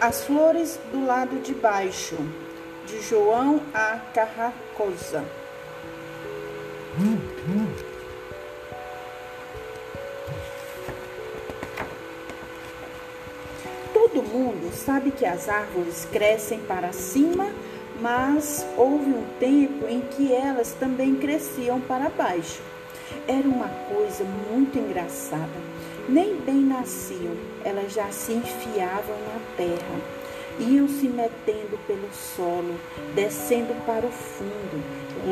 As flores do lado de baixo, de João A. Carracosa. Todo mundo sabe que as árvores crescem para cima, mas houve um tempo em que elas também cresciam para baixo. Era uma coisa muito engraçada. Nem bem nasciam, elas já se enfiavam na terra, iam se metendo pelo solo, descendo para o fundo.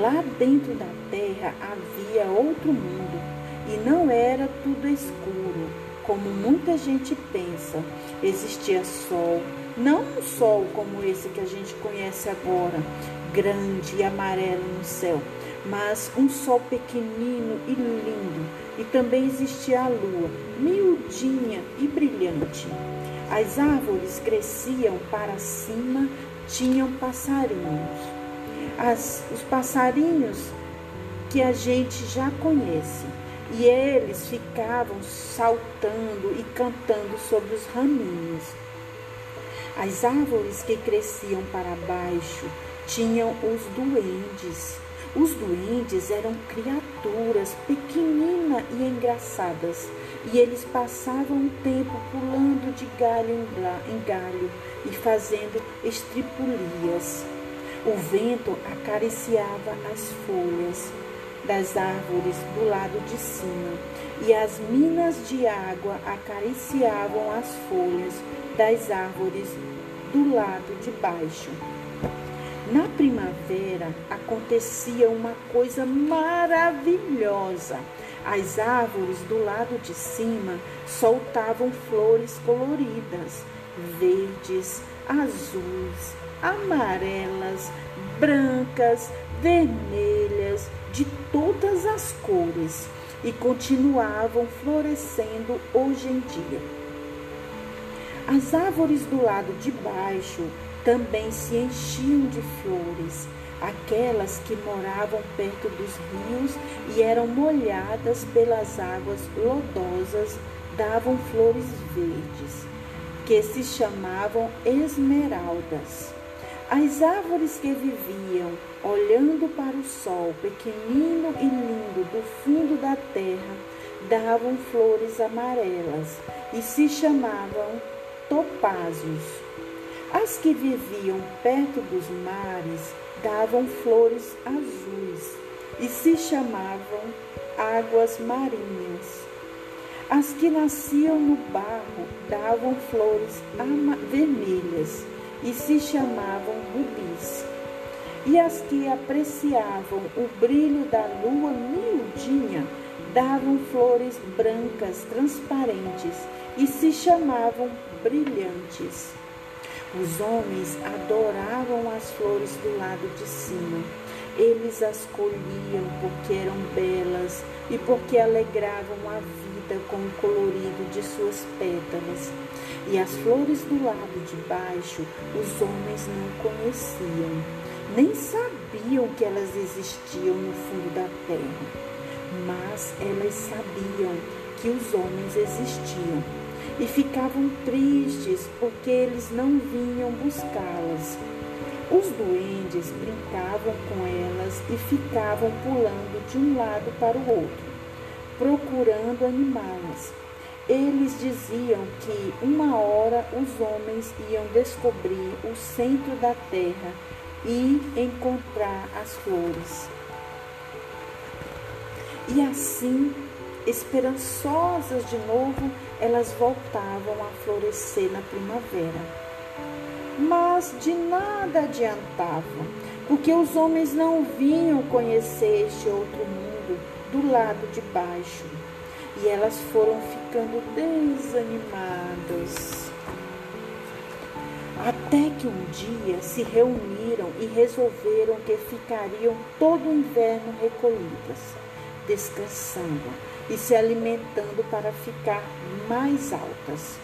Lá dentro da terra havia outro mundo, e não era tudo escuro, como muita gente pensa. Existia sol, não um sol como esse que a gente conhece agora, grande e amarelo no céu, mas um sol pequenino e lindo. E também existia a lua, miudinha e brilhante. As árvores cresciam para cima, tinham passarinhos. As, os passarinhos que a gente já conhece. E eles ficavam saltando e cantando sobre os raminhos. As árvores que cresciam para baixo tinham os duendes. Os duendes eram criaturas pequeninas e engraçadas, e eles passavam o tempo pulando de galho em galho e fazendo estripulias. O vento acariciava as folhas das árvores do lado de cima, e as minas de água acariciavam as folhas das árvores do lado de baixo. Na primavera acontecia uma coisa maravilhosa. As árvores do lado de cima soltavam flores coloridas, verdes, azuis, amarelas, brancas, vermelhas, de todas as cores e continuavam florescendo hoje em dia. As árvores do lado de baixo também se enchiam de flores, aquelas que moravam perto dos rios e eram molhadas pelas águas lodosas davam flores verdes, que se chamavam esmeraldas. As árvores que viviam olhando para o sol, pequenino e lindo do fundo da terra, davam flores amarelas e se chamavam topázios. As que viviam perto dos mares davam flores azuis e se chamavam águas marinhas. As que nasciam no barro davam flores vermelhas e se chamavam rubis. E as que apreciavam o brilho da lua miudinha davam flores brancas transparentes e se chamavam brilhantes. Os homens adoravam as flores do lado de cima. Eles as colhiam porque eram belas e porque alegravam a vida com o colorido de suas pétalas. E as flores do lado de baixo os homens não conheciam, nem sabiam que elas existiam no fundo da terra. Mas elas sabiam que os homens existiam e ficavam tristes porque eles não vinham buscá-las. Os duendes brincavam com elas e ficavam pulando de um lado para o outro, procurando animá-las. Eles diziam que uma hora os homens iam descobrir o centro da terra e encontrar as flores. E assim Esperançosas de novo, elas voltavam a florescer na primavera. Mas de nada adiantava, porque os homens não vinham conhecer este outro mundo do lado de baixo. E elas foram ficando desanimadas. Até que um dia se reuniram e resolveram que ficariam todo o inverno recolhidas, descansando e se alimentando para ficar mais altas.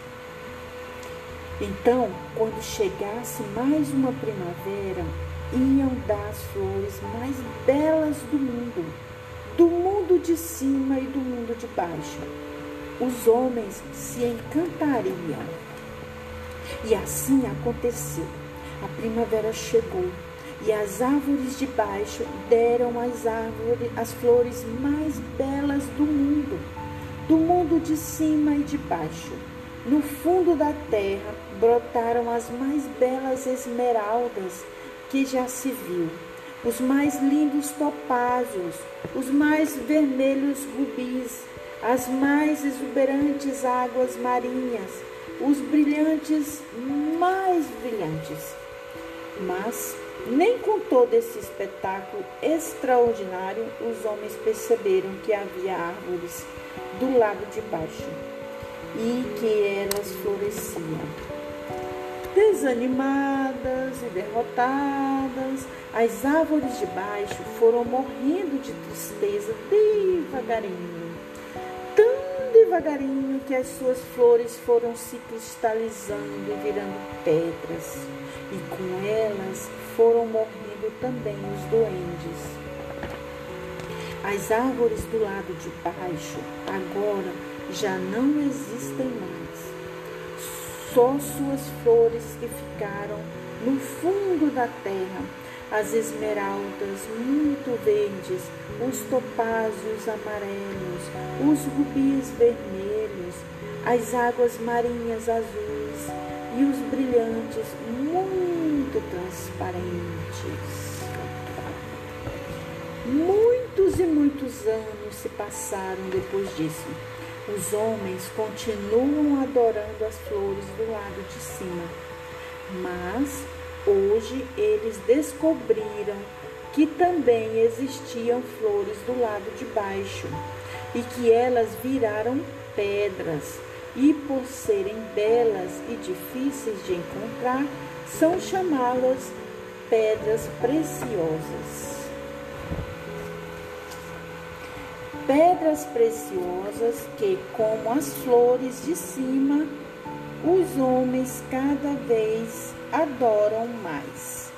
Então, quando chegasse mais uma primavera, iam dar as flores mais belas do mundo, do mundo de cima e do mundo de baixo. Os homens se encantariam. E assim aconteceu. A primavera chegou e as árvores de baixo deram às árvores as flores mais belas do mundo, do mundo de cima e de baixo. No fundo da terra brotaram as mais belas esmeraldas que já se viu, os mais lindos topázios, os mais vermelhos rubis, as mais exuberantes águas marinhas, os brilhantes mais brilhantes. Mas nem com todo esse espetáculo extraordinário os homens perceberam que havia árvores do lado de baixo e que elas floresciam. Desanimadas e derrotadas, as árvores de baixo foram morrendo de tristeza devagarinho devagarinho que as suas flores foram se cristalizando e virando pedras, e com elas foram morrendo também os duendes. As árvores do lado de baixo agora já não existem mais. Só suas flores que ficaram no fundo da terra as esmeraldas muito verdes, os topázios amarelos, os rubis vermelhos, as águas marinhas azuis e os brilhantes muito transparentes. Muitos e muitos anos se passaram depois disso. Os homens continuam adorando as flores do lado de cima, mas Hoje eles descobriram que também existiam flores do lado de baixo e que elas viraram pedras e, por serem belas e difíceis de encontrar, são chamadas pedras preciosas. Pedras preciosas que, como as flores de cima, os homens cada vez adoram mais.